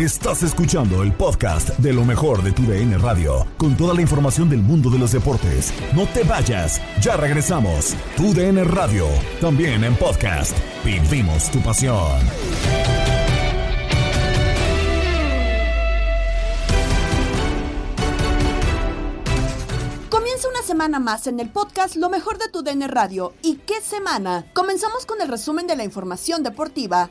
Estás escuchando el podcast de lo mejor de tu DN Radio, con toda la información del mundo de los deportes. No te vayas, ya regresamos. Tu DN Radio, también en podcast. Vivimos tu pasión. Comienza una semana más en el podcast Lo mejor de tu DN Radio. ¿Y qué semana? Comenzamos con el resumen de la información deportiva.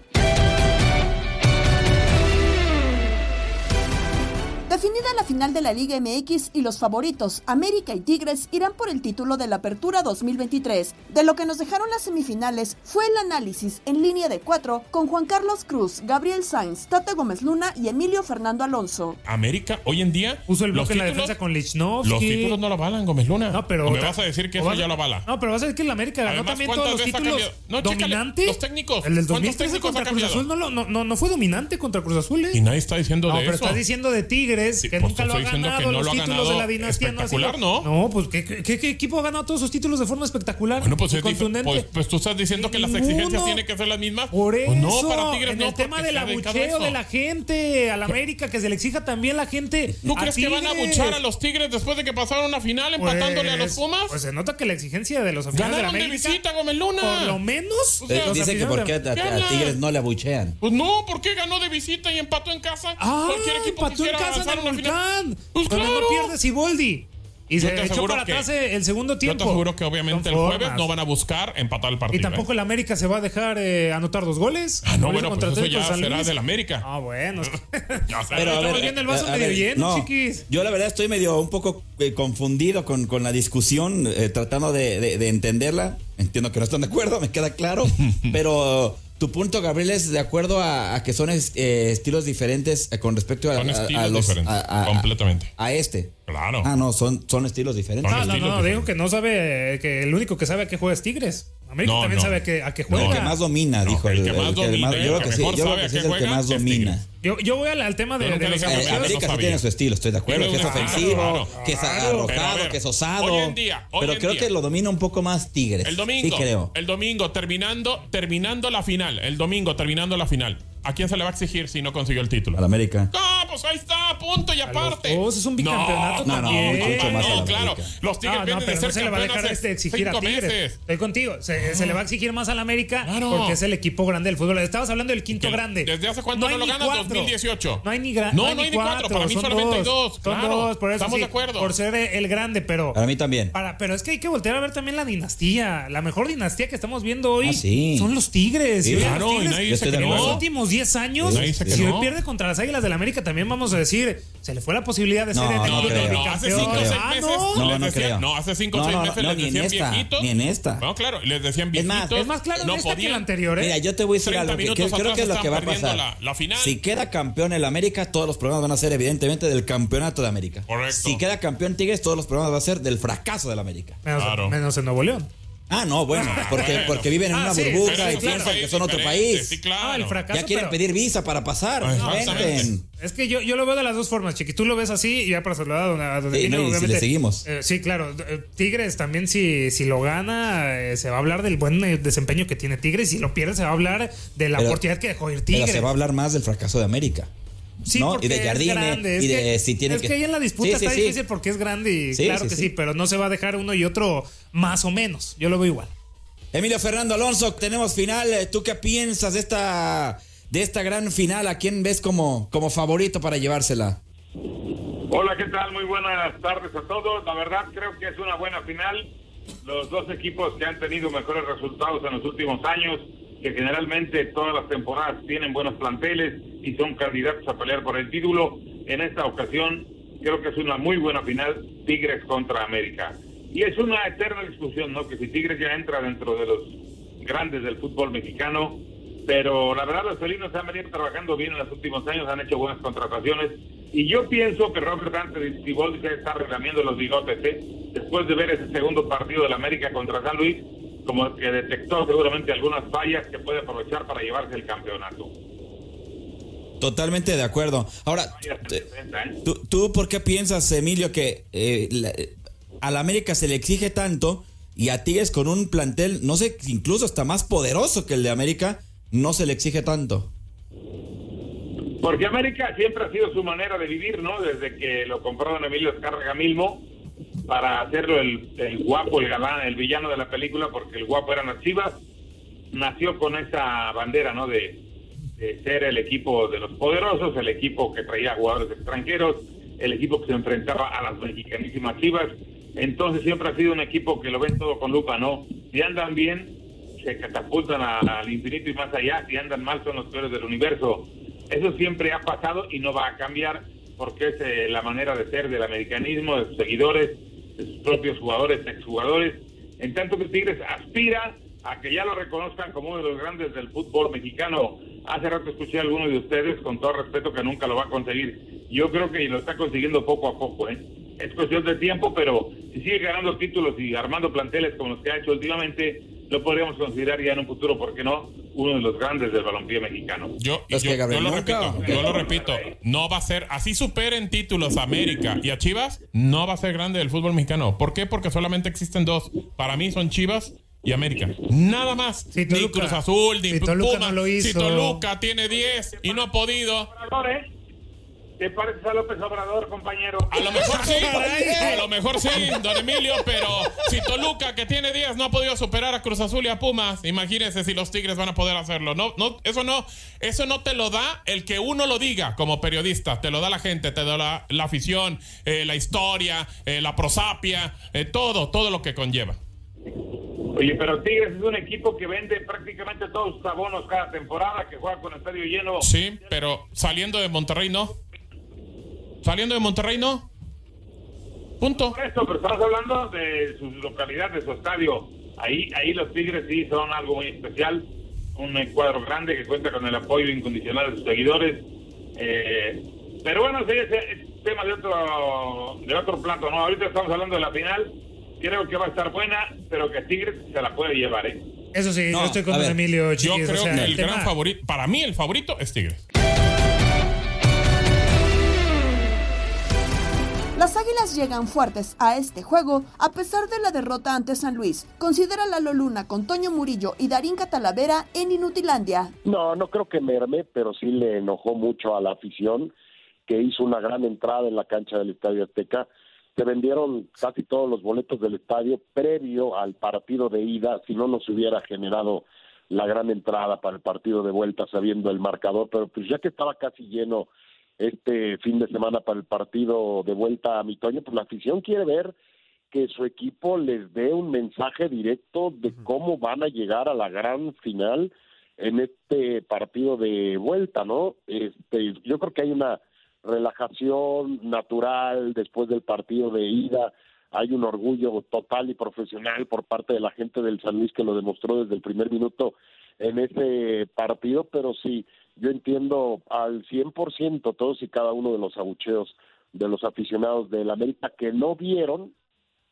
Definida la final de la Liga MX y los favoritos, América y Tigres irán por el título de la Apertura 2023. De lo que nos dejaron las semifinales fue el análisis en línea de cuatro con Juan Carlos Cruz, Gabriel Sainz, Tata Gómez Luna y Emilio Fernando Alonso. América hoy en día Puso el los bloque en la defensa con Lichnowsky. Los títulos no lo avalan, Gómez Luna. No, pero. ¿O me vas a decir que eso vas- ya lo avala. No, pero vas a decir que el América ganó Además, también todos ¿cuántas los títulos? No, chécale, dominante. los técnicos. El del ¿Cuántos 2013 técnicos contra Cruz? Azul no, lo- no, no, no fue dominante contra Cruz Azul. ¿eh? Y nadie está diciendo No, de pero eso. estás diciendo de Tigres, que pues nunca lo ha estoy diciendo ganado, que no los lo ha títulos ganado de la dinastía no ha sido- espectacular, ¿no? No, pues ¿qué, qué, qué equipo ha ganado todos sus títulos de forma espectacular? Bueno, pues, Y es contundente. pues, pues tú estás diciendo que las Ninguno. exigencias tienen que ser las mismas. Por eso, Pues no, para Tigres en no, el tema del a abucheo eso. de la gente, al América, que se le exija también la gente. ¿Tú a crees que van a abuchar a los Tigres después de que pasaron una final empatándole a los Pumas? Pues se nota que la exigencia de los aficionados de la Ganaron de visita, Gómez Luna. Por lo menos. O sea, Eh, dice que por qué a, ¿Qué a- a? Tigres no le abuchean. Pues no, ¿por qué ganó de visita y empató en casa? Ah, Cualquier equipo empató en casa final. volcán. Pues claro. no pierde Siboldi. Y Yo se te echó aseguro para que- atrás el segundo Yo tiempo. te aseguro que obviamente el jueves no van a buscar empatar el partido. Y tampoco ¿eh? el América se va a dejar eh, anotar dos goles. Ah, no, bueno, pues contra eso ya será del América. Ah, bueno. Ya. Pero a Estamos ver, viendo el vaso a medio ver, lleno, no, chiquis. Yo la verdad estoy medio un poco eh, confundido con, con la discusión, eh, tratando de, de- de entenderla. Entiendo que no están de acuerdo, me queda claro. pero tu punto, Gabriel, es de acuerdo a, a que son es- eh, estilos diferentes eh, con respecto a, Son a- a estilos los diferentes, a- a- completamente. a este. Claro. Ah, no, son, son estilos diferentes. Son No, no, no, digo que no sabe, eh, que el único que sabe a qué juega es Tigres. América No, también no. sabe a qué, a qué El juega. que más domina, No, dijo. el que más domina, yo creo el que que sí, yo creo que sí es el que más domina. Yo, yo voy al, al tema de, de los Eh. América no sí tiene su estilo, estoy de acuerdo, que es ofensivo, claro. que es arrojado, ver, que es osado. hoy en día, hoy pero en creo día. que lo domina un poco más Tigres. El domingo. Sí, creo. El domingo, terminando, terminando la final. El domingo, terminando la final. ¿A quién se le va a exigir si no consiguió el título? Al América. No, pues ahí está, punto y aparte. es un bicampeonato no, también. No, Mucho más no, la claro. Los Tigres No, no, vienen de pero ser no se le va a dejar hace este exigir a Tigres. meses. Estoy contigo. Se, se le va a exigir más al América Claro. porque es el equipo grande del fútbol. Estabas hablando del quinto Que grande. ¿Desde hace cuánto no, hay lo cuatro. 2018. No hay ni No, no hay ni cuatro. Para mí son solamente hay dos. Son Claro. dos, por eso Estamos sí, de acuerdo. Por ser el grande, pero. Para mí también. Para, pero es que hay que voltear a ver también la dinastía. La mejor dinastía que estamos viendo hoy Ah, son los Tigres. Claro, los y nadie de en los acuerdo. No. últimos 10 años, que si no. hoy pierde contra las Águilas del América, también vamos a decir, se le fue la posibilidad de No, ser el no equipo creo. No, hace bicampeón. cinco o seis Ah, meses. no. No, no creo. No, hace cinco o No, seis no, meses no, les ni en decían esta, viejitos. ni en esta. No, claro, les decían Es más, viejitos. Es más claro en no esta que podían. la anterior, ¿eh? Mira, yo te voy a decir 30 algo que, que creo que es lo que va a pasar. la- la final. Si queda campeón el América, todos los problemas van a ser evidentemente del campeonato de América. Correcto. Si queda campeón Tigres, todos los problemas van a ser del fracaso del América. Menos, Claro. menos en Nuevo León. Ah, no, bueno, porque, bueno. porque viven en Ah, una sí, burbuja pero y piensan que son otro país. Sí, claro. Ah, el fracaso. Ya quieren pero- pedir visa para pasar. No. Es que yo, yo lo veo de las dos formas, Chiqui. Tú lo ves así y ya para saludar a donde, a donde Sí, viene, no, si le seguimos. Eh, sí, claro. Eh, Tigres también, si, si lo gana, eh, se va a hablar del buen desempeño que tiene Tigres. Si lo pierde, se va a hablar de la Pero- oportunidad que dejó ir Pero Tigres. se va a hablar más del fracaso de América. Sí, ¿no? porque Y de es Jardine, grande. Es y de que- si tiene es que, que- ahí en la disputa Sí, está sí. difícil porque es grande y Sí, claro sí, que sí. sí, pero no se va a dejar uno y otro más o menos. Yo lo veo igual. Emilio Fernando Alonso, tenemos final. Eh, ¿Tú qué piensas de esta, de esta gran final? ¿A quién ves como, como favorito para llevársela? Hola, ¿qué tal? Muy buenas tardes a todos. La verdad creo que es una buena final. Los dos equipos que han tenido mejores resultados en los últimos años, que generalmente todas las temporadas tienen buenos planteles y son candidatos a pelear por el título. En esta ocasión creo que es una muy buena final, Tigres contra América. Y es una eterna discusión, ¿no? Que si Tigres ya entra dentro de los grandes del fútbol mexicano, pero la verdad los felinos han venido trabajando bien en los últimos años, han hecho buenas contrataciones y yo pienso que Robert Dante Siboldi se está relamiendo los bigotes, ¿eh? después de ver ese segundo partido del América contra San Luis, como que detectó seguramente algunas fallas que puede aprovechar para llevarse el campeonato. Totalmente de acuerdo. Ahora, ¿eh? ¿tú, tú por qué piensas, Emilio, que eh, la- a la América se le exige tanto y a Tigres con un plantel, no sé, incluso hasta más poderoso que el de América, no se le exige tanto? Porque América siempre ha sido su manera de vivir, ¿no? Desde que lo compraron Emilio Escarga Milmo para hacerlo el, el guapo, el galán, el villano de la película, porque el guapo eran las Chivas, nació con esa bandera, ¿no? De, ser el equipo de los poderosos, el equipo que traía jugadores extranjeros, el equipo que se enfrentaba a las mexicanísimas Chivas. Entonces siempre ha sido un equipo que lo ven todo con lupa, ¿no? Si andan bien, se catapultan al infinito y más allá, si andan mal son los peores del universo. Eso siempre ha pasado y no va a cambiar porque es eh, la manera de ser del americanismo, de sus seguidores, de sus propios jugadores, exjugadores. En tanto que Tigres aspira a que ya lo reconozcan como uno de los grandes del fútbol mexicano. Hace rato escuché a alguno de ustedes, con todo respeto, que nunca lo va a conseguir. Yo creo que lo está consiguiendo poco a poco. ¿eh? Es cuestión de tiempo, pero si sigue ganando títulos y armando planteles como los que ha hecho últimamente, lo podríamos considerar ya en un futuro, ¿por qué no? Uno de los grandes del balompié mexicano. Yo, Es yo- que, Gabriel, yo lo nunca- repito, yo lo repito, no va a ser, así superen títulos a América y a Chivas, no va a ser grande el fútbol mexicano. ¿Por qué? Porque solamente existen dos. Para mí son Chivas y América. Nada más. Si ni Cruz Azul, ni si Toluca Pumas. no lo Si. Toluca tiene 10 y no ha podido. ¿Te pareces a López Obrador, compañero? A lo mejor sí, a lo mejor sí, don Emilio, pero si Toluca, que tiene 10, no ha podido superar a Cruz Azul y a Pumas, imagínese si los Tigres van a poder hacerlo. No, no, eso no, eso no te lo da el que uno lo diga como periodista, te lo da la gente, te da la, la afición, eh, la historia, eh, la prosapia, eh, todo, todo lo que conlleva. Oye, pero Tigres es un equipo que vende prácticamente todos sus abonos cada temporada, que juega con estadio lleno. Sí, pero saliendo de Monterrey no. Saliendo de Monterrey no. Punto. Por eso, pero estamos hablando de su localidad, de su estadio. Ahí, ahí los Tigres sí son algo muy especial. Un cuadro grande que cuenta con el apoyo incondicional de sus seguidores. Eh, pero bueno, sí, ese es tema de otro, de otro plato, ¿no? Ahorita estamos hablando de la final. Creo que va a estar buena, pero que Tigres se la puede llevar, ¿eh? Eso sí, No, yo estoy con Emilio, Yo chiquis. creo o sea, que el tema- gran favorito, para mí el favorito es Tigres. Las Águilas llegan fuertes a este juego a pesar de la derrota ante San Luis. Considera Lalo Luna con Toño Murillo y Darín Catalavera en Inutilandia. No, no creo que merme, pero sí le enojó mucho a la afición que hizo una gran entrada en la cancha del Estadio Azteca. Se vendieron casi todos los boletos del estadio previo al partido de ida, si no nos hubiera generado la gran entrada para el partido de vuelta sabiendo el marcador, pero pues ya que estaba casi lleno este fin de semana para el partido de vuelta a Mitoño, pues la afición quiere ver que su equipo les dé un mensaje directo de cómo van a llegar a la gran final en este partido de vuelta, ¿no? Este, yo creo que hay una relajación natural después del partido de ida, hay un orgullo total y profesional por parte de la gente del San Luis que lo demostró desde el primer minuto en ese partido, pero sí, yo entiendo al 100% todos y cada uno de los abucheos de los aficionados del América que no vieron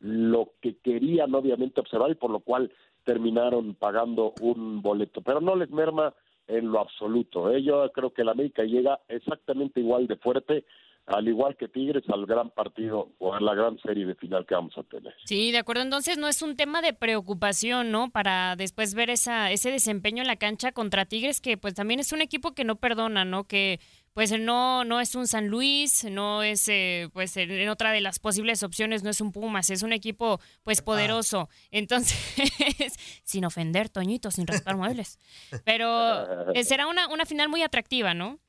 lo que querían obviamente observar y por lo cual terminaron pagando un boleto, pero no les merma en lo absoluto. ¿eh? Yo creo que el América llega exactamente igual de fuerte al igual que Tigres, al gran partido o a la gran serie de final que vamos a tener. Sí, de acuerdo. Entonces no es un tema de preocupación, ¿no? Para después ver esa, ese desempeño en la cancha contra Tigres, que pues también es un equipo que no perdona, ¿no? Que pues no, no es un San Luis, no es, eh, pues en otra de las posibles opciones no es un Pumas, es un equipo pues poderoso. Entonces, sin ofender, Toñito, sin rascar muebles. Pero eh, será una, una final muy atractiva, ¿no?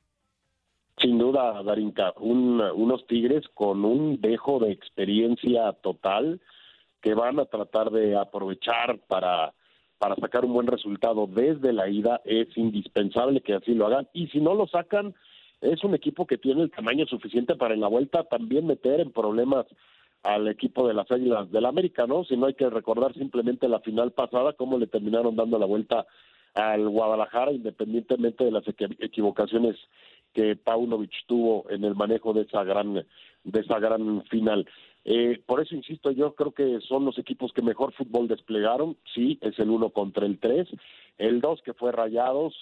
Sin duda, Darinka, unos Tigres con un dejo de experiencia total que van a tratar de aprovechar para, para sacar un buen resultado desde la ida. Es indispensable que así lo hagan. Y si no lo sacan, es un equipo que tiene el tamaño suficiente para en la vuelta también meter en problemas al equipo de las Águilas del América, ¿no? Si no hay que recordar simplemente la final pasada, cómo le terminaron dando la vuelta al Guadalajara, independientemente de las equivocaciones que Paunovic tuvo en el manejo de esa gran de esa gran final. Eh, por eso insisto, yo creo que son los equipos que mejor fútbol desplegaron. Sí, es el uno contra el tres. El dos que fue Rayados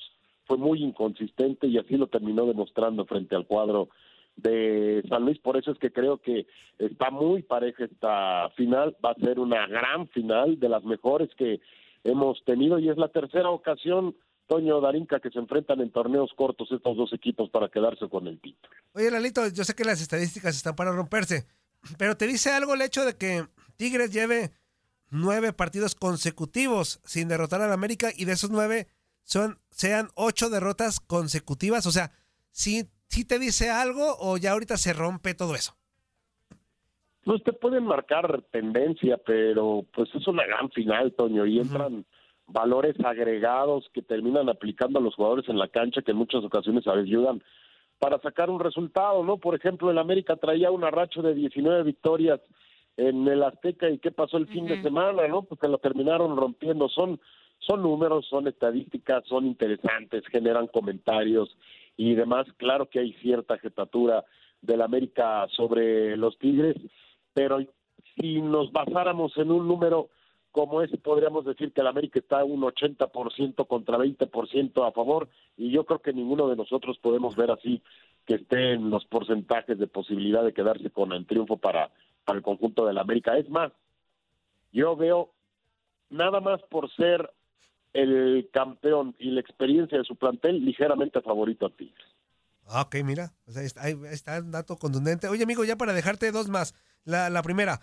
fue muy inconsistente y así lo terminó demostrando frente al cuadro de San Luis. Por eso es que creo que está muy pareja esta final. Va a ser una gran final de las mejores que hemos tenido y es la tercera ocasión Toño Darinka que se enfrentan en torneos cortos estos dos equipos para quedarse con el título. Oye, Lalito, yo sé que las estadísticas están para romperse, pero ¿te dice algo el hecho de que Tigres lleve nueve partidos consecutivos sin derrotar al América y de esos nueve son, sean ocho derrotas consecutivas? O sea, ¿sí, ¿sí te dice algo o ya ahorita se rompe todo eso? Pues te pueden marcar tendencia, pero pues es una gran final, Toño, y entran valores agregados que terminan aplicando a los jugadores en la cancha que en muchas ocasiones ayudan para sacar un resultado, ¿no? Por ejemplo, el América traía un arracho de 19 victorias en el Azteca y qué pasó el fin de semana, ¿no? Porque lo terminaron rompiendo. Son son números, son estadísticas, son interesantes, generan comentarios y demás. Claro que hay cierta jetatura del América sobre los Tigres, pero si nos basáramos en un número como es, podríamos decir que el América está un 80% contra 20% a favor, y yo creo que ninguno de nosotros podemos ver así que esté en los porcentajes de posibilidad de quedarse con el triunfo para, para el conjunto del América. Es más, yo veo nada más por ser el campeón y la experiencia de su plantel ligeramente favorito a Tigres. Ah, ok, mira, está, un dato contundente. Oye, amigo, ya para dejarte dos más. La primera,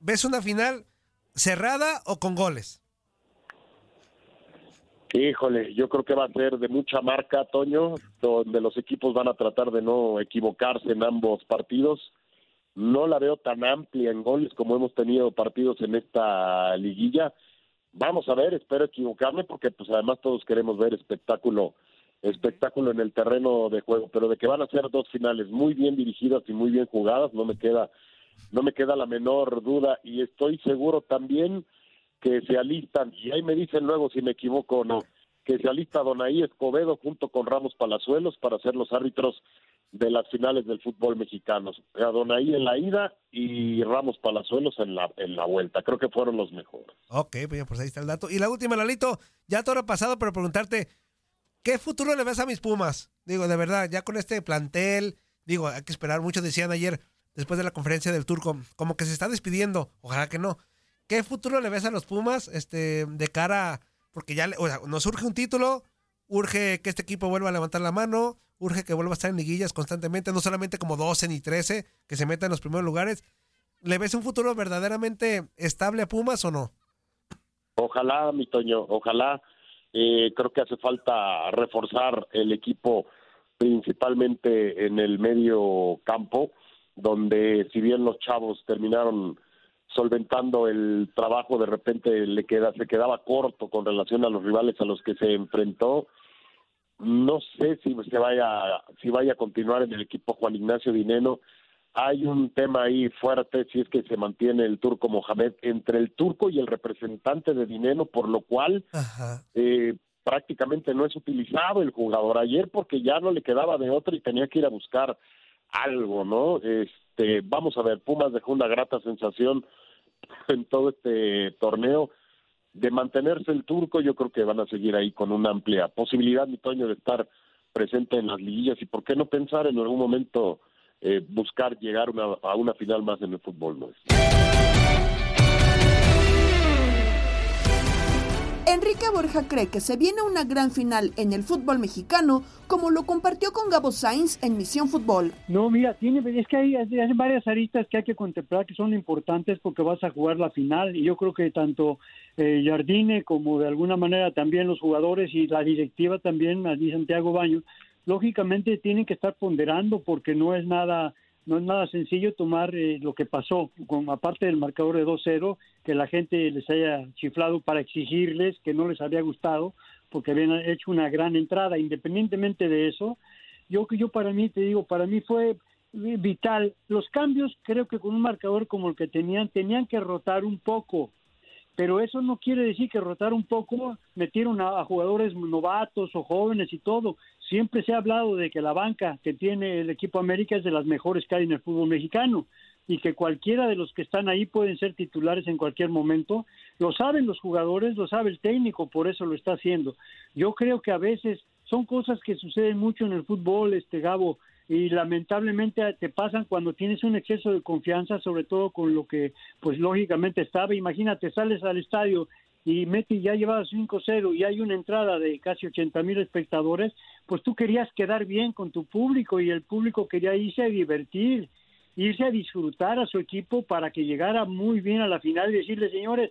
¿ves una final cerrada o con goles? Híjole, yo creo que va a ser de mucha marca, Toño, donde los equipos van a tratar de no equivocarse en ambos partidos. No la veo tan amplia en goles como hemos tenido partidos en esta liguilla. Vamos a ver, espero equivocarme porque pues además todos queremos ver espectáculo espectáculo en el terreno de juego, pero de que van a ser dos finales muy bien dirigidas y muy bien jugadas, no me queda no me queda la menor duda y estoy seguro también que se alistan, y ahí me dicen luego si me equivoco o no, que se alista Donaí Escobedo junto con Ramos Palazuelos para ser los árbitros de las finales del fútbol mexicano. A Donaí en la ida y Ramos Palazuelos en la, en la vuelta. Creo que fueron los mejores. Ok, pues, pues ahí está el dato. Y la última, Lalito, ya todo ha pasado, pero preguntarte, ¿qué futuro le ves a mis Pumas? Digo, de verdad, ya con este plantel, digo, hay que esperar mucho, decían ayer, después de la conferencia del Turco, como que se está despidiendo, ojalá que no. ¿Qué futuro le ves a los Pumas este, de cara, porque ya o sea, nos surge un título, urge que este equipo vuelva a levantar la mano, urge que vuelva a estar en liguillas constantemente, no solamente como 12 ni 13, que se meta en los primeros lugares. ¿Le ves un futuro verdaderamente estable a Pumas o no? Ojalá, mi Toño, ojalá. Eh, creo que hace falta reforzar el equipo principalmente en el medio campo, donde si bien los chavos terminaron solventando el trabajo, de repente le queda, se quedaba corto con relación a los rivales a los que se enfrentó. No sé si se vaya, si vaya a continuar en el equipo Juan Ignacio Dineno. Hay un tema ahí fuerte si es que se mantiene el turco Mohamed entre el turco y el representante de Dineno, por lo cual eh, prácticamente no es utilizado el jugador ayer porque ya no le quedaba de otro y tenía que ir a buscar algo, ¿no? Este, vamos a ver, Pumas dejó una grata sensación en todo este torneo de mantenerse el turco, yo creo que van a seguir ahí con una amplia posibilidad, mi Toño, de estar presente en las liguillas y por qué no pensar en algún momento eh, buscar llegar a una final más en el fútbol. ¿no? Borja cree que se viene una gran final en el fútbol mexicano, como lo compartió con Gabo Sainz en Misión Fútbol. No, mira, tiene, es que hay, varias aristas que hay que contemplar que son importantes porque vas a jugar la final y yo creo que tanto eh, Jardine como de alguna manera también los jugadores y la directiva también, allí Santiago Baño, lógicamente tienen que estar ponderando porque no es nada no es nada sencillo tomar eh, lo que pasó, con, aparte del marcador de 2-0, que la gente les haya chiflado para exigirles que no les había gustado, porque habían hecho una gran entrada. Independientemente de eso, yo que yo para mí, te digo, para mí fue vital. Los cambios, creo que con un marcador como el que tenían, tenían que rotar un poco pero eso no quiere decir que rotar un poco metieron a, jugadores novatos o jóvenes y todo. Siempre se ha hablado de que la banca que tiene el equipo América es de las mejores que hay en el fútbol mexicano y que cualquiera de los que están ahí pueden ser titulares en cualquier momento. Lo saben los jugadores, lo sabe el técnico, por eso lo está haciendo. Yo creo que a veces son cosas que suceden mucho en el fútbol, este Gabo, y lamentablemente te pasan cuando tienes un exceso de confianza, sobre todo con lo que pues lógicamente estaba. Imagínate, sales al estadio y Meti ya llevaba 5-0 y hay una entrada de casi 80 mil espectadores, pues tú querías quedar bien con tu público y el público quería irse a divertir, irse a disfrutar a su equipo para que llegara muy bien a la final y decirle, señores,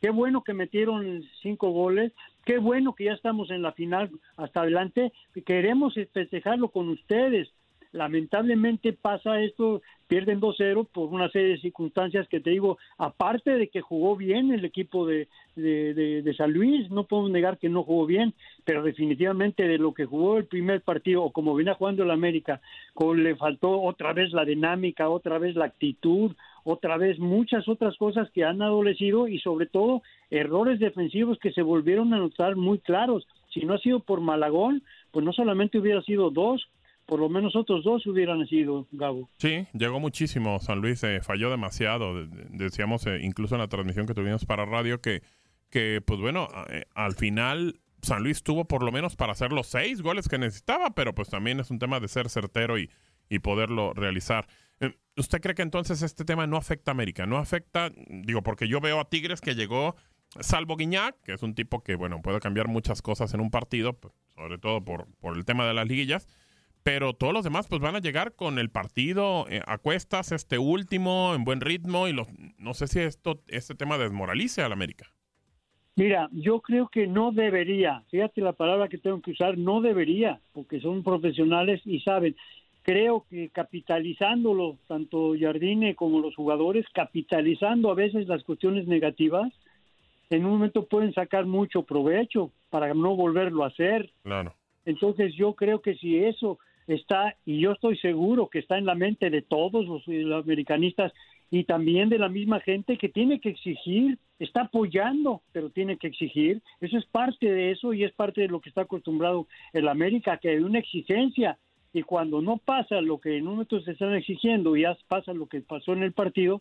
qué bueno que metieron cinco goles, qué bueno que ya estamos en la final hasta adelante, queremos festejarlo con ustedes lamentablemente pasa esto, pierden 2-0 por una serie de circunstancias que te digo, aparte de que jugó bien el equipo de, de, San Luis, no podemos negar que no jugó bien, pero definitivamente de lo que jugó el primer partido, o como venía jugando el América, con, le faltó otra vez la dinámica, otra vez la actitud, otra vez muchas otras cosas que han adolecido y sobre todo errores defensivos que se volvieron a notar muy claros. Si no ha sido por Malagón, pues no solamente hubiera sido dos, por lo menos otros dos hubieran sido, Gabo. Sí, llegó muchísimo. San Luis eh, falló demasiado. Decíamos eh, incluso en la transmisión que tuvimos para radio que, que pues bueno, eh, al final San Luis tuvo por lo menos para hacer los seis goles que necesitaba, pero pues también es un tema de ser certero y, y poderlo realizar. ¿Usted cree que entonces este tema no afecta a América? No afecta, digo, porque yo veo a Tigres que llegó, salvo Guiñac, que es un tipo que, bueno, puede cambiar muchas cosas en un partido, pues, sobre todo por, por el tema de las liguillas pero todos los demás pues van a llegar con el partido eh, a cuestas, este último, en buen ritmo, y los, no sé si esto, este tema desmoralice al América. Mira, yo creo que no debería, fíjate la palabra que tengo que usar, no debería, porque son profesionales y saben. Creo que capitalizándolo, tanto Jardine como los jugadores, capitalizando a veces las cuestiones negativas, en un momento pueden sacar mucho provecho para no volverlo a hacer. Claro. Entonces yo creo que si eso está, y yo estoy seguro que está en la mente de todos los, americanistas y también de la misma gente que tiene que exigir, está apoyando, pero tiene que exigir. Eso es parte de eso y es parte de lo que está acostumbrado el América, que hay una exigencia. Y cuando no pasa lo que en un momento se están exigiendo y ya pasa lo que pasó en el partido,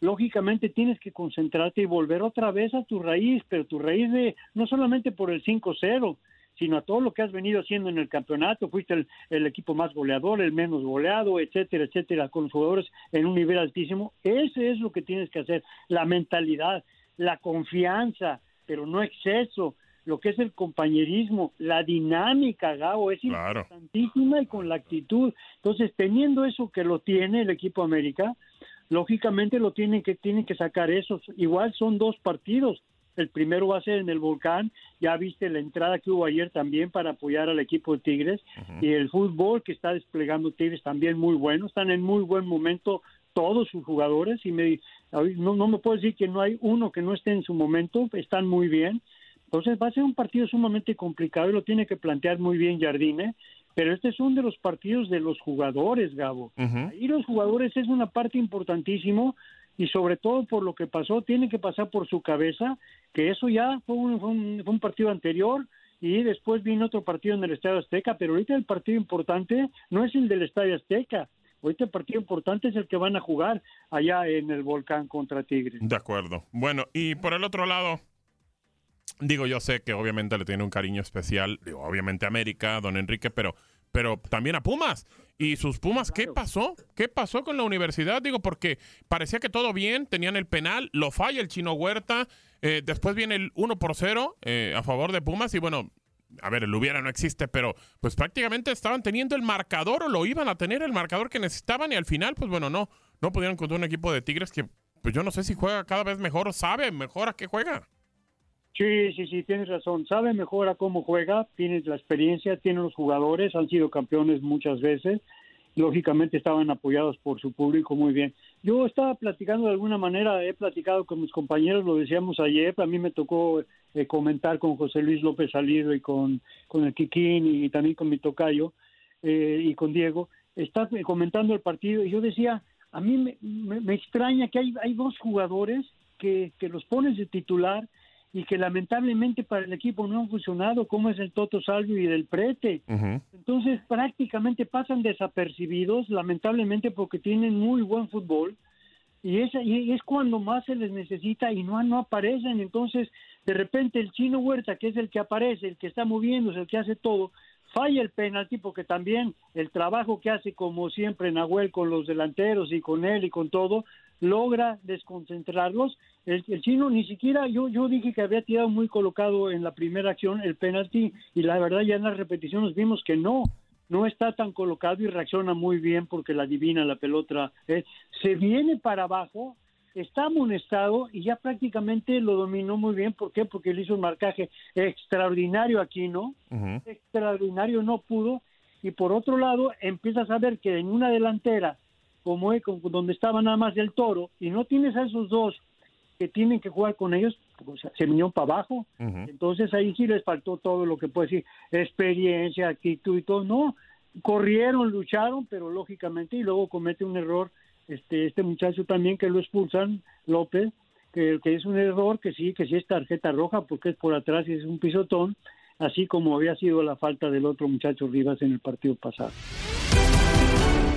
lógicamente tienes que concentrarte y volver otra vez a tu raíz, pero tu raíz de no solamente por el 5-0, sino a todo lo que has venido haciendo en el campeonato. Fuiste el, equipo más goleador, el menos goleado, etcétera, etcétera, con jugadores en un nivel altísimo. Ese es lo que tienes que hacer, la mentalidad, la confianza, pero no exceso. lo que es el compañerismo, la dinámica, Gabo, es importantísima y con la actitud. Entonces, teniendo eso que lo tiene el equipo América, lógicamente lo tienen que tienen que sacar esos. Igual son dos partidos. El primero va a ser en el Volcán. Ya viste la entrada que hubo ayer también para apoyar al equipo de Tigres. Y el fútbol que está desplegando Tigres también muy bueno. Están en muy buen momento todos sus jugadores. Y me, no, no me puedo decir que no hay uno que no esté en su momento. Están muy bien. Entonces va a ser un partido sumamente complicado y lo tiene que plantear muy bien Jardine. Pero este es uno de los partidos de los jugadores, Gabo. Y los jugadores es una parte importantísimo y sobre todo por lo que pasó, tiene que pasar por su cabeza, que eso ya fue un, partido anterior y después vino otro partido en el Estadio Azteca, pero ahorita el partido importante no es el del Estadio Azteca, ahorita el partido importante es el que van a jugar allá en el Volcán contra Tigres. De acuerdo. Bueno, y por el otro lado, digo, yo sé que obviamente le tiene un cariño especial, obviamente América, don Enrique, pero pero también a Pumas. ¿Y sus Pumas qué pasó? ¿Qué pasó con la universidad? Digo, porque parecía que todo bien, tenían el penal, lo falla el chino Huerta, eh, después viene el 1 por 0 eh, a favor de Pumas y bueno, a ver, el hubiera no existe, pero pues prácticamente estaban teniendo el marcador o lo iban a tener el marcador que necesitaban y al final, pues bueno, no, no pudieron contra un equipo de Tigres que pues yo no sé si juega cada vez mejor o sabe mejor a qué juega. Sí, sí, sí, tienes razón. Sabe mejor a cómo juega, tienes la experiencia, tiene los jugadores, han sido campeones muchas veces. Lógicamente estaban apoyados por su público muy bien. Yo estaba platicando de alguna manera, he platicado con mis compañeros, lo decíamos ayer, a mí me tocó eh, comentar con José Luis López Salido y con, con el Kikín y, también con mi tocayo eh, y con Diego. Está comentando el partido y yo decía, a mí me, me, extraña que hay, hay dos jugadores que, que los pones de titular y que lamentablemente para el equipo no han funcionado, como es el Toto Salvio y del Prete. Entonces prácticamente pasan desapercibidos, lamentablemente porque tienen muy buen fútbol y es, y es cuando más se les necesita y no, no aparecen. Entonces de repente el chino Huerta, que es el que aparece, el que está moviéndose, el que hace todo, falla el penalti porque también el trabajo que hace como siempre Nahuel con los delanteros y con él y con todo logra desconcentrarlos. El, chino ni siquiera, yo, yo dije que había tirado muy colocado en la primera acción el penalti y la verdad ya en la repetición nos vimos que no, no está tan colocado y reacciona muy bien porque la adivina la pelota. Eh, se viene para abajo, está amonestado y ya prácticamente lo dominó muy bien. ¿Por qué? Porque él hizo un marcaje extraordinario aquí, ¿no? Extraordinario, no pudo. Y por otro lado, empiezas a ver que en una delantera como donde estaba nada más el toro, y no tienes a esos dos que tienen que jugar con ellos, pues, se vinieron para abajo. Entonces ahí sí les faltó todo lo que puede decir, experiencia, actitud y todo. No, corrieron, lucharon, pero lógicamente, y luego comete un error este, este muchacho también que lo expulsan, López, que, que es un error, que sí, que sí es tarjeta roja porque es por atrás y es un pisotón, así como había sido la falta del otro muchacho Rivas en el partido pasado.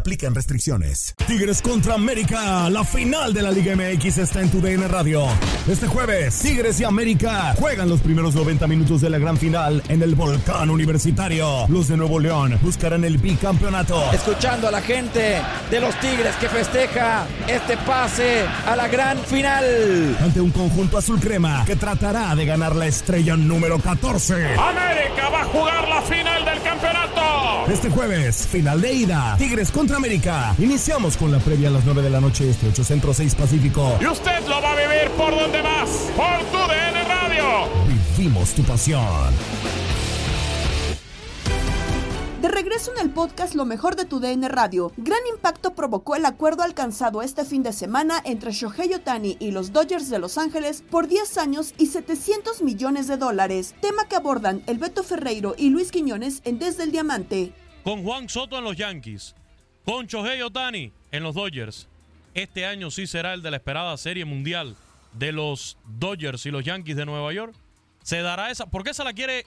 aplican restricciones. Tigres contra América, la final de la Liga MX está en tu DN Radio. Este jueves, Tigres y América juegan los primeros 90 minutos de la gran final en el Volcán Universitario. Los de Nuevo León buscarán el bicampeonato. Escuchando a la gente de los Tigres que festeja este pase a la gran final. Ante un conjunto azul crema que tratará de ganar la estrella número 14. América va a jugar la final del. Este jueves, final de ida. Tigres contra América. Iniciamos con la previa a las 9 de la noche este 8 Centro 6 Pacífico. Y usted lo va a vivir por donde más, por tu DN Radio. Vivimos tu pasión. De regreso en el podcast Lo mejor de tu DN Radio. Gran impacto provocó el acuerdo alcanzado este fin de semana entre Shohei Otani y los Dodgers de Los Ángeles por 10 años y 700 millones de dólares, tema que abordan el Beto Ferreiro y Luis Quiñones en Desde el Diamante. Con Juan Soto en los Yankees, con Shohei Otani en los Dodgers. Este año sí será el de la esperada Serie Mundial de los Dodgers y los Yankees de Nueva York. Se dará esa, porque se la quiere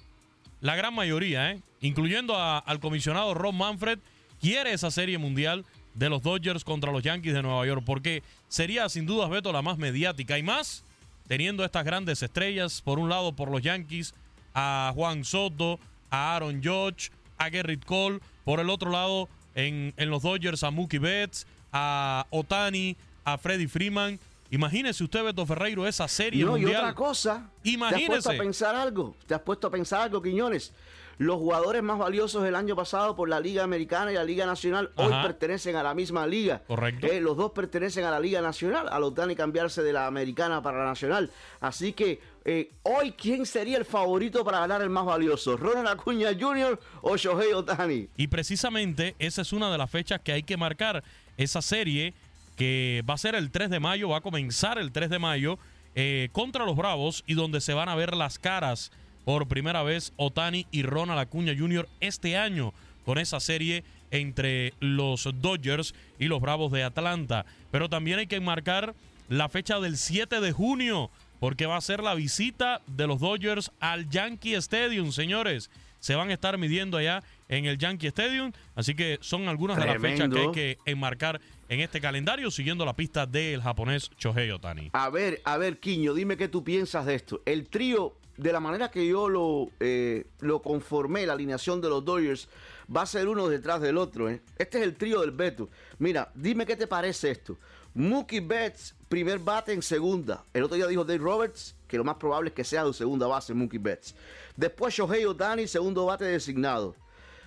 la gran mayoría, ¿eh? incluyendo al comisionado Rob Manfred, quiere esa serie mundial de los Dodgers contra los Yankees de Nueva York, porque sería sin dudas, Beto, la más mediática y más teniendo estas grandes estrellas, por un lado por los Yankees, a Juan Soto, a Aaron Judge, a Gerrit Cole, por el otro lado en, en los Dodgers a Mookie Betts, a Otani, a Freddie Freeman. Imagínese usted, Beto Ferreiro, esa serie mundial. Y otra cosa. Imagínese. ¿Te has puesto a pensar algo? ¿Te has puesto a pensar algo, Quiñones? Los jugadores más valiosos del año pasado por la Liga Americana y la Liga Nacional hoy pertenecen a la misma liga. Correcto. Eh, los dos pertenecen a la Liga Nacional, a los y cambiarse de la Americana para la Nacional. Así que eh, hoy, ¿quién sería el favorito para ganar el más valioso? ¿Ronald Acuña Jr. o Shohei Otani? Y precisamente esa es una de las fechas que hay que marcar. Esa serie que va a ser el 3 de mayo, va a comenzar el 3 de mayo eh, contra los Bravos y donde se van a ver las caras por primera vez Otani y Ronald Acuña Jr. este año con esa serie entre los Dodgers y los Bravos de Atlanta. Pero también hay que marcar la fecha del 7 de junio porque va a ser la visita de los Dodgers al Yankee Stadium, señores. Se van a estar midiendo allá en el Yankee Stadium, así que son algunas de las fechas que hay que enmarcar en este calendario siguiendo la pista del japonés Shohei Otani. A ver, a ver, Quiño, dime qué tú piensas de esto. El trío, de la manera que yo lo, eh, lo conformé, la alineación de los Dodgers, va a ser uno detrás del otro. ¿eh? Este es el trío del Beto. Mira, dime qué te parece esto. Mookie Betts, primer bate en segunda. El otro día dijo Dave Roberts que lo más probable es que sea de segunda base Mookie Betts. Después Shohei Otani, segundo bate designado.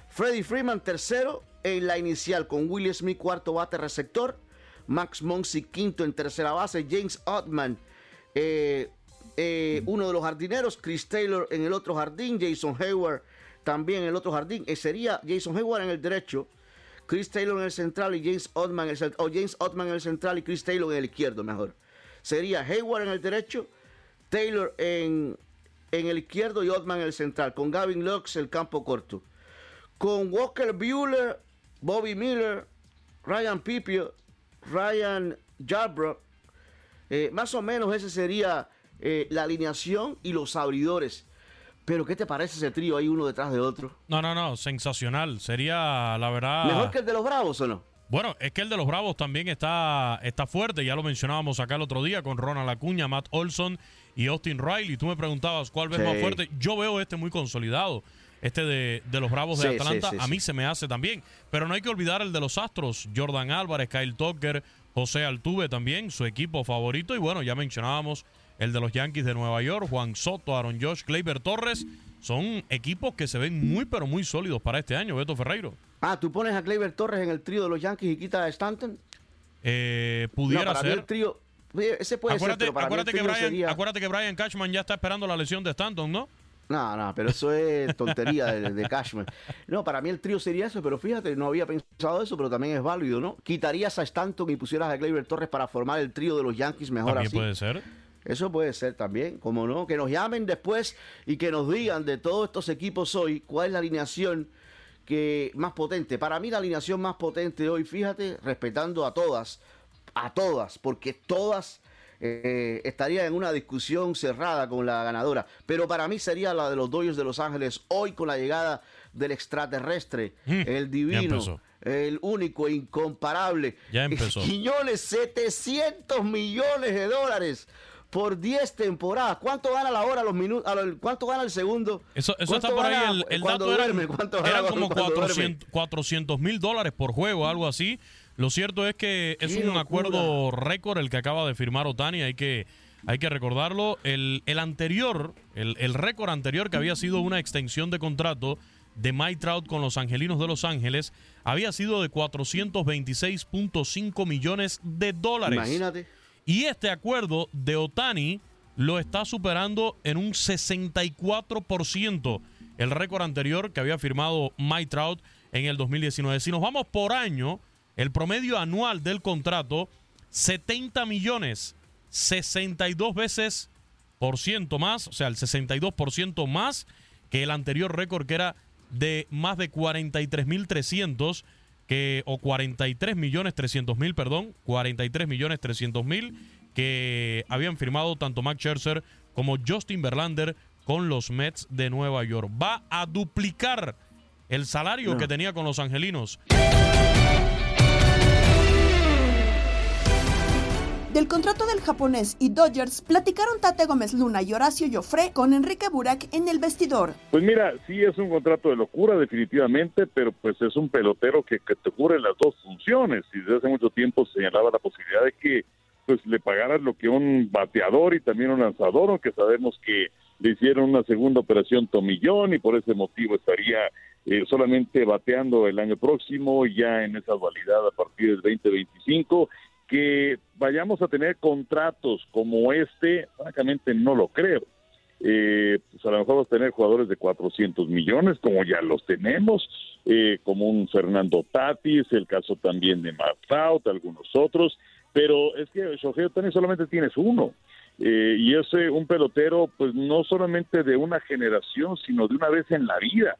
Freddie Freeman, tercero en la inicial con Willie Smith, cuarto bate receptor. Max Monsi, quinto en tercera base. James Ottman, eh, eh, uno de los jardineros. Chris Taylor en el otro jardín. Jason Hayward también en el otro jardín. Eh, sería Jason Hayward en el derecho. Chris Taylor en el central y James Ottman en el, o James Ottman en el central y Chris Taylor en el izquierdo, mejor. Sería Hayward en el derecho, Taylor en, en el izquierdo y Ottman en el central, con Gavin Lux el campo corto. Con Walker Bueller Bobby Miller, Ryan Pipio, Ryan Jarbrough. Eh, más o menos esa sería eh, la alineación y los abridores. Pero ¿qué te parece ese trío ahí uno detrás de otro? No, no, no, sensacional. Sería, la verdad... ¿Mejor que el de los Bravos o no? Bueno, es que el de los Bravos también está, está fuerte. Ya lo mencionábamos acá el otro día con Ronald Acuña, Matt Olson y Austin Riley. Tú me preguntabas cuál ves más fuerte. Yo veo este muy consolidado este de, los Bravos de Atlanta, a mí se me hace también. Pero no hay que olvidar el de los Astros, Jordan Álvarez, Kyle Tucker, José Altuve también, su equipo favorito. Y bueno, ya mencionábamos el de los Yankees de Nueva York, Juan Soto, Aaron Josh, Gleyber Torres. Son equipos que se ven muy, pero muy sólidos para este año, Beto Ferreiro. Ah, ¿tú pones a Gleyber Torres en el trío de los Yankees y quitas a Stanton? Eh, pudiera ser. el trío, ese puede acuérdate, ser, acuérdate, que Brian, acuérdate que Brian Cashman ya está esperando la lesión de Stanton, ¿no? No, no, pero eso es tontería de, Cashman. No, para mí el trío sería eso, pero fíjate, no había pensado eso, pero también es válido, ¿no? Quitarías a Stanton y pusieras a Gleyber Torres para formar el trío de los Yankees mejor también puede ser. Eso puede ser también, como no, que nos llamen después y que nos digan de todos estos equipos hoy cuál es la alineación que más potente. Para mí la alineación más potente hoy, fíjate, respetando a todas, a todas, porque todas eh, estaría en una discusión cerrada con la ganadora. Pero para mí sería la de los Dodgers de Los Ángeles hoy con la llegada del extraterrestre, mm, el divino. El único, incomparable. Ya empezó. Quiñones, 700 millones de dólares por 10 temporadas. ¿Cuánto gana la hora, los minutos? ¿Cuánto gana el segundo? Eso, está por ahí. El, dato era, eran como 400 mil dólares por juego, algo así. Lo cierto es que es un acuerdo récord el que acaba de firmar Otani, hay que, hay que recordarlo. El, el anterior, el, el récord anterior que había sido una extensión de contrato de Mike Trout con los Angelinos de Los Ángeles había sido de 426.5 millones de dólares. Imagínate. Y este acuerdo de Otani lo está superando en un 64%. El récord anterior que había firmado Mike Trout en el 2019. Si nos vamos por año, el promedio anual del contrato, 70 millones, 62 veces por ciento más, o sea, el 62% más que el anterior récord que era de más de 43.300 que o 43 millones 300 mil, perdón, 43 millones 300 mil que habían firmado tanto Max Scherzer como Justin Verlander con los Mets de Nueva York. Va a duplicar el salario que tenía con los angelinos. Del contrato del japonés y Dodgers platicaron Tate Gómez Luna y Horacio Joffre con Enrique Burak en el vestidor. Pues mira, sí es un contrato de locura definitivamente, pero pues es un pelotero que, que te cubre las dos funciones y desde hace mucho tiempo señalaba la posibilidad de que pues le pagaran lo que un bateador y también un lanzador, aunque sabemos que le hicieron una segunda operación tomillón y por ese motivo estaría eh, solamente bateando el año próximo ya en esa dualidad a partir del 2025 que vayamos a tener contratos como este, francamente no lo creo. Eh, pues a lo mejor vamos a tener jugadores de 400 millones, como ya los tenemos, eh, como un Fernando Tatis, el caso también de Mark algunos otros, pero es que Shohei Otani solamente tienes uno. Eh, y es un pelotero, pues no solamente de una generación, sino de una vez en la vida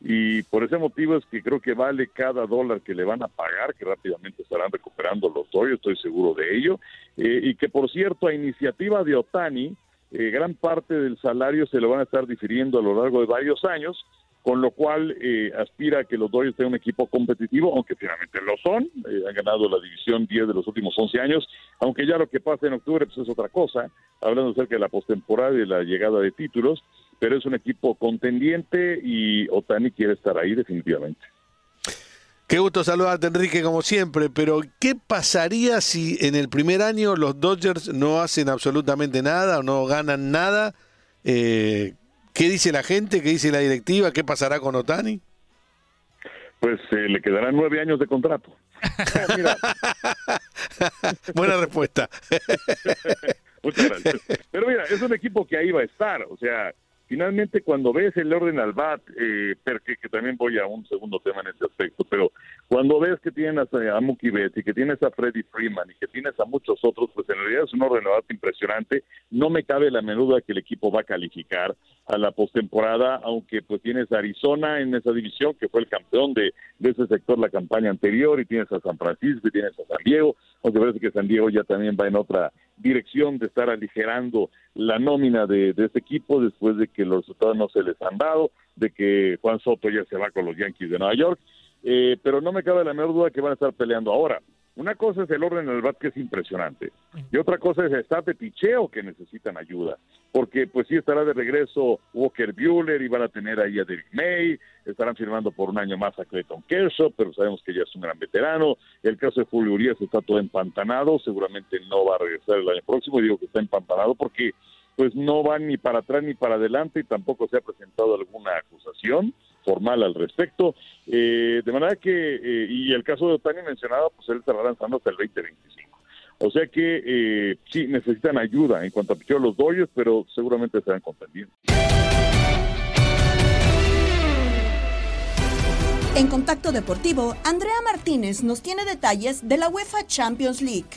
y por ese motivo es que creo que vale cada dólar que le van a pagar, que rápidamente estarán recuperando los doyos, estoy seguro de ello, eh, y que por cierto a iniciativa de Otani, eh, gran parte del salario se lo van a estar difiriendo a lo largo de varios años, con lo cual eh, aspira a que los Dodgers tengan un equipo competitivo, aunque finalmente lo son, han ganado la división 10 de los últimos 11 años, aunque ya lo que pasa en octubre pues es otra cosa, hablando acerca de la postemporada y de la llegada de títulos, pero es un equipo contendiente y Otani quiere estar ahí definitivamente. Qué gusto saludarte, Enrique, como siempre, pero ¿qué pasaría si en el primer año los Dodgers no hacen absolutamente nada o no ganan nada? Eh, ¿Qué dice la gente? ¿Qué dice la directiva? ¿Qué pasará con Otani? Pues eh, le quedarán nueve años de contrato. Buena respuesta. Muchas gracias. Pero mira, es un equipo que ahí va a estar. O sea, finalmente cuando ves el orden al BAT, eh, porque que también voy a un segundo tema en ese aspecto, pero cuando ves que tienes a, Mookie Betts y que tienes a Freddie Freeman y que tienes a muchos otros, pues en realidad es un orden al BAT impresionante. No me cabe la menuda que el equipo va a calificar a la postemporada, aunque pues tienes a Arizona en esa división, que fue el campeón de, de ese sector la campaña anterior, y tienes a San Francisco y tienes a San Diego, aunque parece que San Diego ya también va en otra dirección de estar aligerando la nómina de, de este equipo después de que los resultados no se les han dado, de que Juan Soto ya se va con los Yankees de Nueva York, eh, pero no me cabe la menor duda que van a estar peleando ahora. Una cosa es el orden del bat que es impresionante y otra cosa es el estar de picheo que necesitan ayuda, porque pues sí estará de regreso Walker Bueller y van a tener ahí a Derek May, estarán firmando por un año más a Clayton Kershaw, pero sabemos que ya es un gran veterano. El caso de Julio Urias está todo empantanado, seguramente no va a regresar el año próximo, y digo que está empantanado porque pues no va ni para atrás ni para adelante y tampoco se ha presentado alguna acusación formal al respecto. Eh, de manera que, eh, y el caso de Otani mencionado, pues él estará lanzando hasta el 2025. O sea que eh, sí necesitan ayuda en cuanto a picheo los doyos, pero seguramente estarán contendiendo. En Contacto Deportivo, Andrea Martínez nos tiene detalles de la UEFA Champions League.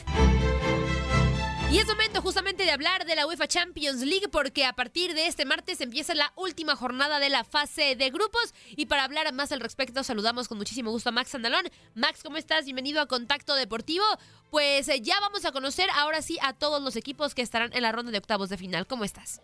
Y es momento justamente de hablar de la UEFA Champions League porque a partir de este martes empieza la última jornada de la fase de grupos y para hablar más al respecto saludamos con muchísimo gusto a Max Andalón. Max, ¿cómo estás? Bienvenido a Contacto Deportivo. Pues eh, ya vamos a conocer ahora sí a todos los equipos que estarán en la ronda de octavos de final. ¿Cómo estás?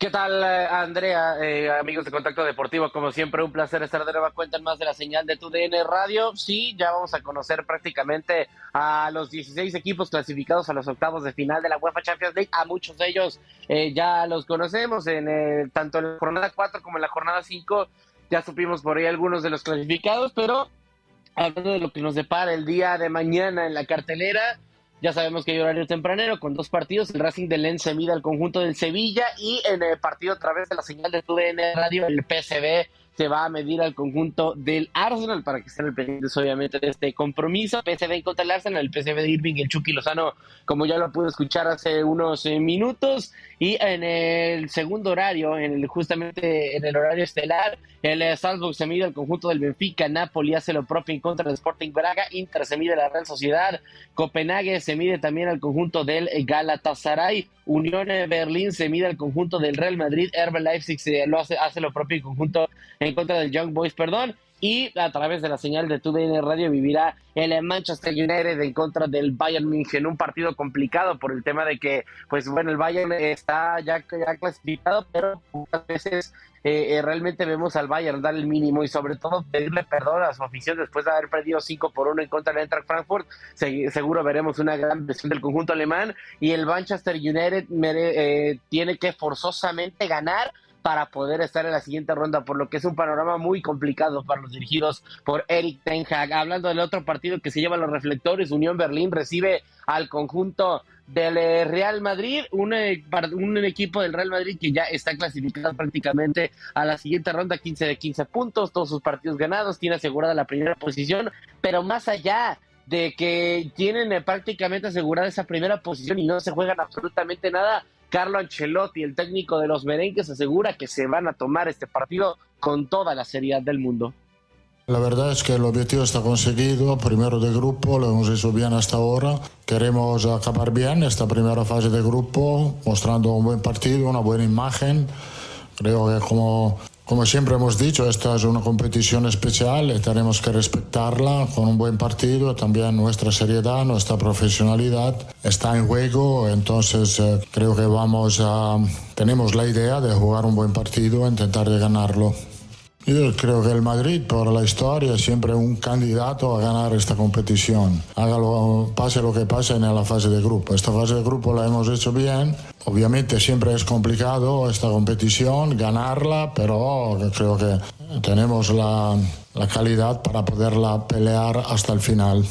¿Qué tal, eh, Andrea? Eh, amigos de Contacto Deportivo, como siempre, un placer estar de nueva cuenta en más de la señal de tu DN Radio. Sí, ya vamos a conocer prácticamente a los 16 equipos clasificados a los octavos de final de la UEFA Champions League. A muchos de ellos eh, ya los conocemos, en tanto en la jornada 4 como en la jornada 5. Ya supimos por ahí algunos de los clasificados, pero hablando de lo que nos depara el día de mañana en la cartelera, ya sabemos que hay horario tempranero con dos partidos. El Racing de Lens se mide al conjunto del Sevilla y en el partido a través de la señal de TUDN Radio el PSV se va a medir al conjunto del Arsenal para que estén pendientes obviamente de este compromiso. PSV contra del Arsenal, el PSV de Irving, el Chucky Lozano, como ya lo pude escuchar hace unos eh, minutos. Y en el segundo horario, en el, justamente en el horario estelar, el eh, Salzburg se mide al conjunto del Benfica, Napoli hace lo propio en contra del Sporting Braga, Inter se mide a la Real Sociedad, Copenhague se mide también al conjunto del Galatasaray, Unión Berlín se mide al conjunto del Real Madrid, Herbert Leipzig se lo hace, hace lo propio en conjunto en contra del Young Boys, perdón, y a través de la señal de TUDN Radio vivirá el Manchester United en contra del Bayern München, un partido complicado por el tema de que, pues bueno, el Bayern está ya clasificado, pero muchas veces eh, eh, realmente vemos al Bayern dar el mínimo y sobre todo pedirle perdón a su afición después de haber perdido 5 por 1 en contra del Eintracht Frankfurt. Se- seguro veremos una gran versión del conjunto alemán y el Manchester United mere- eh, tiene que forzosamente ganar para poder estar en la siguiente ronda, por lo que es un panorama muy complicado para los dirigidos por Eric Ten Hag. Hablando del otro partido que se lleva los reflectores, Unión Berlín recibe al conjunto del eh, Real Madrid, un, eh, un equipo del Real Madrid que ya está clasificado prácticamente a la siguiente ronda, 15 de 15 puntos, todos sus partidos ganados, tiene asegurada la primera posición, pero más allá de que tienen eh, prácticamente asegurada esa primera posición y no se juegan absolutamente nada, Carlo Ancelotti, el técnico de los merengues, asegura que se van a tomar este partido con toda la seriedad del mundo. La verdad es que el objetivo está conseguido, primero de grupo, lo hemos hecho bien hasta ahora. Queremos acabar bien esta primera fase de grupo, mostrando un buen partido, una buena imagen. Creo que como, como siempre hemos dicho, esta es una competición especial y tenemos que respetarla con un buen partido. También nuestra seriedad, nuestra profesionalidad está en juego, entonces eh, creo que vamos a... Tenemos la idea de jugar un buen partido, intentar de ganarlo. Yo creo que el Madrid, por la historia, es siempre un candidato a ganar esta competición. Hágalo, pase lo que pase en la fase de grupo. Esta fase de grupo la hemos hecho bien. Obviamente siempre es complicado esta competición, ganarla, pero creo que tenemos la, la calidad para poderla pelear hasta el final.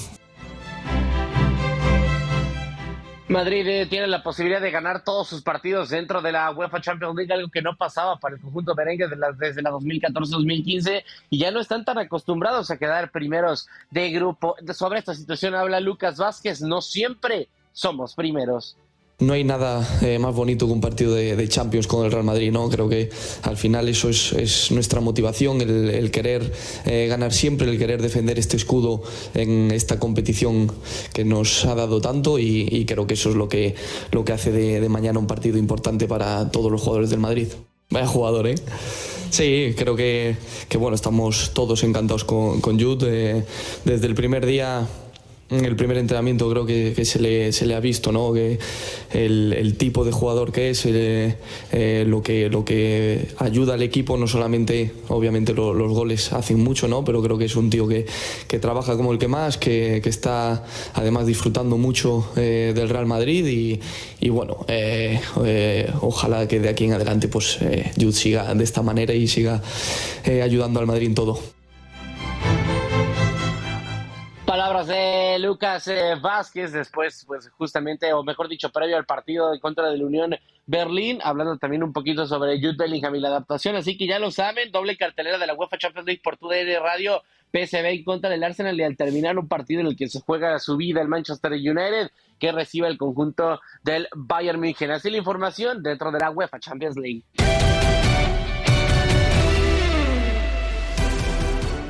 Madrid eh, tiene la posibilidad de ganar todos sus partidos dentro de la UEFA Champions League, algo que no pasaba para el conjunto merengue de la- desde la 2014-2015 y ya no están tan acostumbrados a quedar primeros de grupo. Sobre esta situación habla Lucas Vázquez, no siempre somos primeros. No hay nada eh, más bonito que un partido de, Champions con el Real Madrid, ¿no? Creo que al final eso es, es nuestra motivación, el, querer eh, ganar siempre, el querer defender este escudo en esta competición que nos ha dado tanto y, creo que eso es lo que, lo que hace de, de mañana un partido importante para todos los jugadores del Madrid. Vaya jugador, ¿eh? Sí, creo que, que, bueno, estamos todos encantados con, con Jude. eh, desde el primer día en el primer entrenamiento creo que, se, le, ha visto ¿no? que el, tipo de jugador que es, eh, lo, que, lo que ayuda al equipo, no solamente obviamente lo- los goles hacen mucho, ¿no? pero creo que es un tío que, que trabaja como el que más, que, que está además disfrutando mucho eh, del Real Madrid y, y bueno, eh, eh, ojalá que de aquí en adelante pues Jude siga de esta manera y siga ayudando al Madrid en todo. Palabras de Lucas eh, Vázquez después, pues justamente, o mejor dicho, previo al partido en contra de la Unión Berlín, hablando también un poquito sobre Jude Bellingham y la adaptación, así que ya lo saben, doble cartelera de la UEFA Champions League por TUDN Radio, PSV en contra del Arsenal y al terminar un partido en el que se juega su vida el Manchester United, que recibe el conjunto del Bayern München. Así la información dentro de la UEFA Champions League.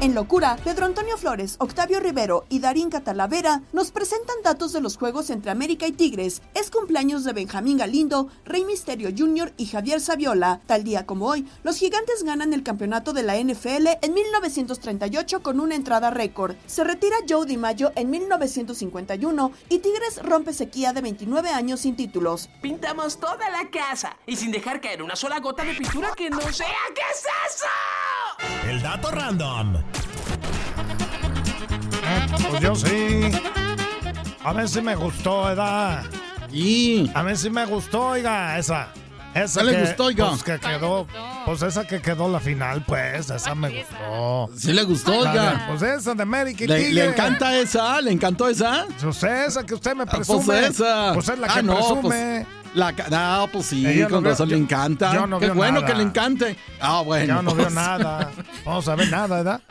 En Locura, Pedro Antonio Flores, Octavio Rivero y Darín Catalavera nos presentan datos de los juegos entre América y Tigres. Es cumpleaños de Benjamín Galindo, Rey Misterio Jr. y Javier Saviola. Tal día como hoy, los gigantes ganan el campeonato de la NFL en 1938 con una entrada récord. Se retira Joe DiMaggio en 1951 y Tigres rompe sequía de 29 años sin títulos. Pintamos toda la casa y sin dejar caer una sola gota de pintura que no sea. ¿Qué es eso? El dato random. Pues yo sí. A ver si me gustó, ¿verdad? Y. A ver si me gustó, oiga, esa. Esa ¿Qué le que, gustó, oiga? Pues que quedó. Pues esa que quedó la final, pues. Esa me gustó. ¿Sí le gustó, oiga? Pues esa de América y ¿Le, le encanta esa? ¿Le encantó esa? Pues esa que usted me Ah, pues presume. esa. Pues es la Ah, que no, presume. pues, La, ah, pues sí, Eh, yo no con veo- razón yo- le encanta. yo no Qué veo bueno nada. que le encante. Ah, bueno. Ya no veo nada. Vamos a ver nada, ¿verdad?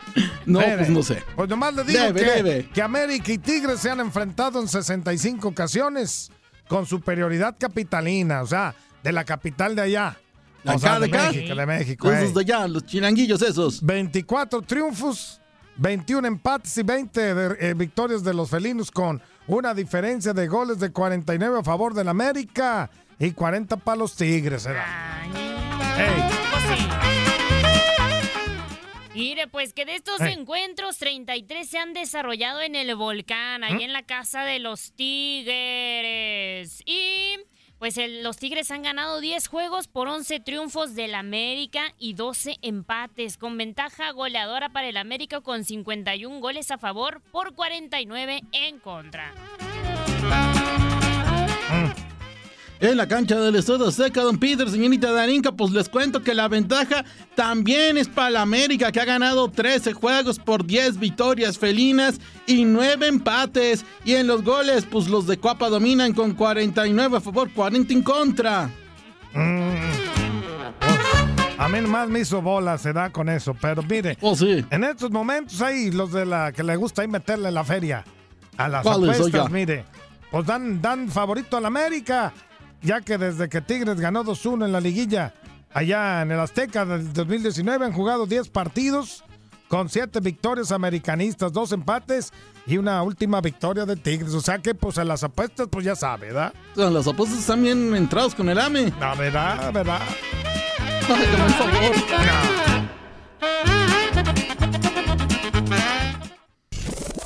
No, pues no sé. Pues nomás le digo Debe, que, debe. que América y Tigres se han enfrentado en 65 ocasiones con superioridad capitalina, o sea, de la capital de allá. O Acá sea, de de acá. México, de México. Esos de allá, los chilanguillos esos. 24 triunfos, 21 empates y 20 de- eh, victorias de los felinos con una diferencia de goles de 49 a favor del América y 40 para los Tigres. ¿verdad? Mire, pues que de estos encuentros, 33 se han desarrollado en el volcán, ahí ¿Mm? en la casa de los Tigres. Y pues los Tigres han ganado 10 juegos por 11 triunfos del América y 12 empates, con ventaja goleadora para el América con 51 goles a favor por 49 en contra. En la cancha del Estadio Azteca, don Peter, señorita Darinka, pues les cuento que la ventaja también es para la América, que ha ganado 13 juegos por 10 victorias felinas y 9 empates. Y en los goles, pues los de Copa dominan con 49 a favor, 40 en contra. A mí nomás me hizo bola, se da con eso. Pero mire, Oh, en estos momentos hay los de la que le gusta ahí meterle la feria a las ¿Cuáles, apuestas, mire. Pues dan, dan favorito al América, ya que desde que Tigres ganó 2-1 en la liguilla, allá en el Azteca del 2019 han jugado 10 partidos con 7 victorias americanistas, 2 empates y una última victoria de Tigres. O sea que pues en las apuestas pues ya sabe, ¿verdad? Sea, Las apuestas están bien entrados con el AME. La verdad, verdad. Hágame el favor.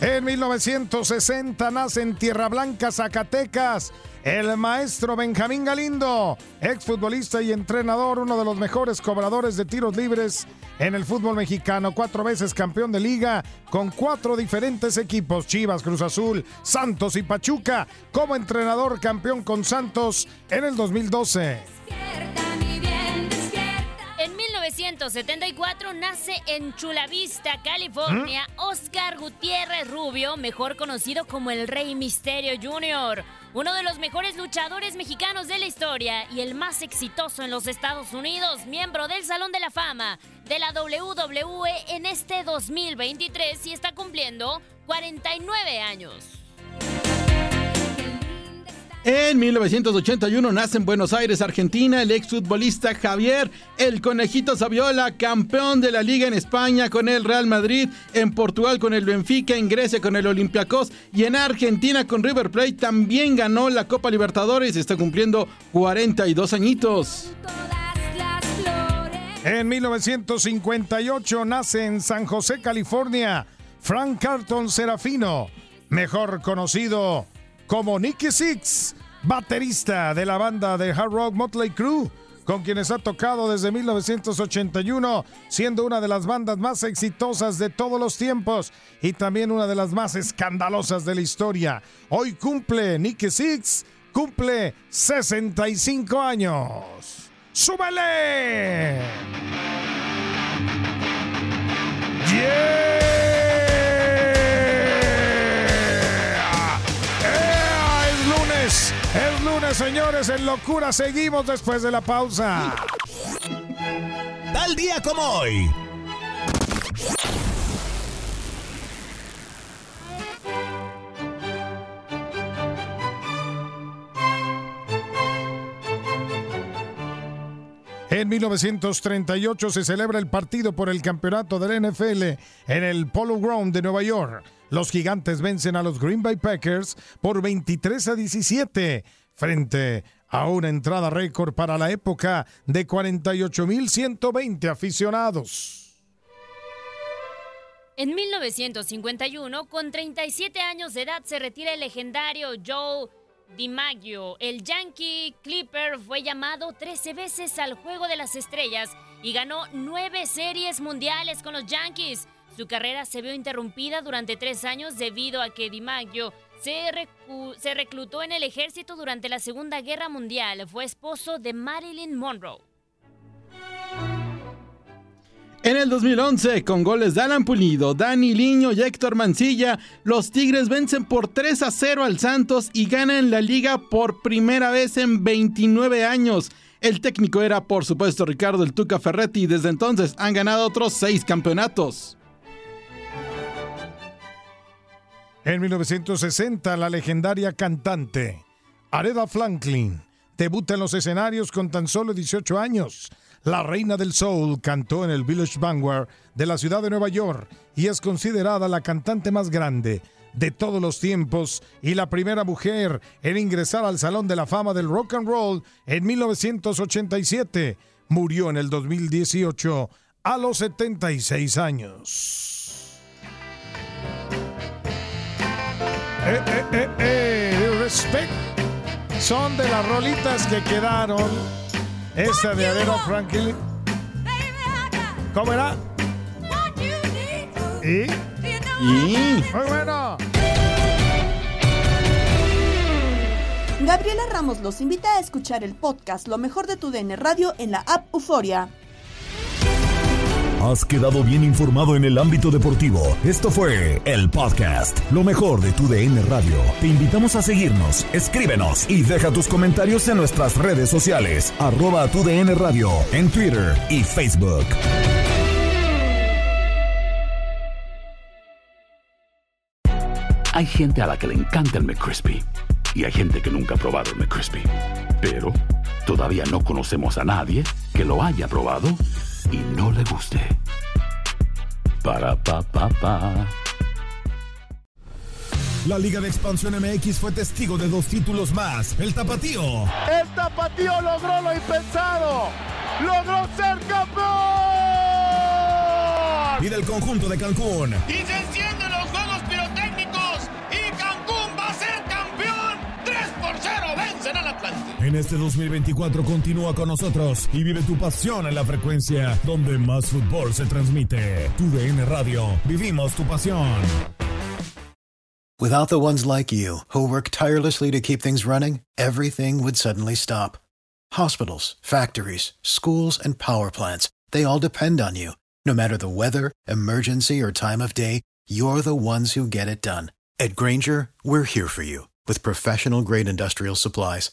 En 1960 nace en Tierra Blanca, Zacatecas, el maestro Benjamín Galindo, exfutbolista y entrenador, uno de los mejores cobradores de tiros libres en el fútbol mexicano, cuatro veces campeón de liga con cuatro diferentes equipos, Chivas, Cruz Azul, Santos y Pachuca, como entrenador campeón con Santos en el 2012. 1974 nace en Chula Vista, California, Oscar Gutiérrez Rubio, mejor conocido como el Rey Misterio Jr., uno de los mejores luchadores mexicanos de la historia y el más exitoso en los Estados Unidos, miembro del Salón de la Fama de la WWE en este 2023 y está cumpliendo 49 años. En 1981 nace en Buenos Aires, Argentina, el exfutbolista Javier El Conejito Saviola, campeón de la Liga en España con el Real Madrid, en Portugal con el Benfica, en Grecia con el Olympiacos y en Argentina con River Plate también ganó la Copa Libertadores y está cumpliendo 42 añitos. En 1958 nace en San José, California, Frank Carlton Serafino, mejor conocido como Nicky Six, baterista de la banda de hard rock Motley Crue, con quienes ha tocado desde 1981, siendo una de las bandas más exitosas de todos los tiempos y también una de las más escandalosas de la historia. Hoy cumple Nicky Six, cumple 65 años. ¡Súbele! ¡Yeah! Es lunes, señores. En locura seguimos después de la pausa. Tal día como hoy. En 1938 se celebra el partido por el campeonato del NFL en el Polo Ground de Nueva York. Los gigantes vencen a los Green Bay Packers por 23 a 17 frente a una entrada récord para la época de 48.120 aficionados. En 1951, con 37 años de edad, se retira el legendario Joe DiMaggio. El Yankee Clipper fue llamado 13 veces al Juego de las Estrellas y ganó 9 series mundiales con los Yankees. Su carrera se vio interrumpida durante tres años debido a que DiMaggio Se, recu- se reclutó en el ejército durante la Segunda Guerra Mundial. Fue esposo de Marilyn Monroe. En el 2011, con goles de Alan Pulido, Dani Liño y Héctor Mancilla, los Tigres vencen por 3 a 0 al Santos y ganan la liga por primera vez en 29 años. El técnico era, por supuesto, Ricardo El Tuca Ferretti y desde entonces han ganado otros 6 campeonatos. En 1960, la legendaria cantante Aretha Franklin debuta en los escenarios con tan solo 18 años. La reina del soul cantó en el Village Vanguard de la ciudad de Nueva York y es considerada la cantante más grande de todos los tiempos y la primera mujer en ingresar al Salón de la Fama del Rock and Roll en 1987. Murió en el 2018 a los 76 años. Eh, eh, eh, eh, respect. Son de las rolitas que quedaron. Esta de Aretha Franklin. ¿Cómo era? ¿Y? Y... Muy bueno. Gabriela Ramos los invita a escuchar el podcast Lo mejor de tu DN Radio en la app Euforia. Has quedado bien informado en el ámbito deportivo. Esto fue el podcast, lo mejor de tu DN Radio. Te invitamos a seguirnos, escríbenos y deja tus comentarios en nuestras redes sociales, arroba tu DN Radio, en Twitter y Facebook. Hay gente a la que le encanta el McCrispy y hay gente que nunca ha probado el McCrispy. Pero todavía no conocemos a nadie que lo haya probado y no le guste. Para pa pa pa. La Liga de Expansión MX fue testigo de dos títulos más. El Tapatío El tapatío logró lo impensado. Logró ser campeón. y del conjunto de Cancún. Y se En este 2024 continúa con nosotros y vive tu pasión en la frecuencia donde más fútbol se transmite. Tu DN Radio. Vivimos tu pasión. Without the ones like you, who work tirelessly to keep things running, everything would suddenly stop. Hospitals, factories, schools, and power plants, they all depend on you. No matter the weather, emergency, or time of day, you're the ones who get it done. At Granger, we're here for you with professional grade industrial supplies.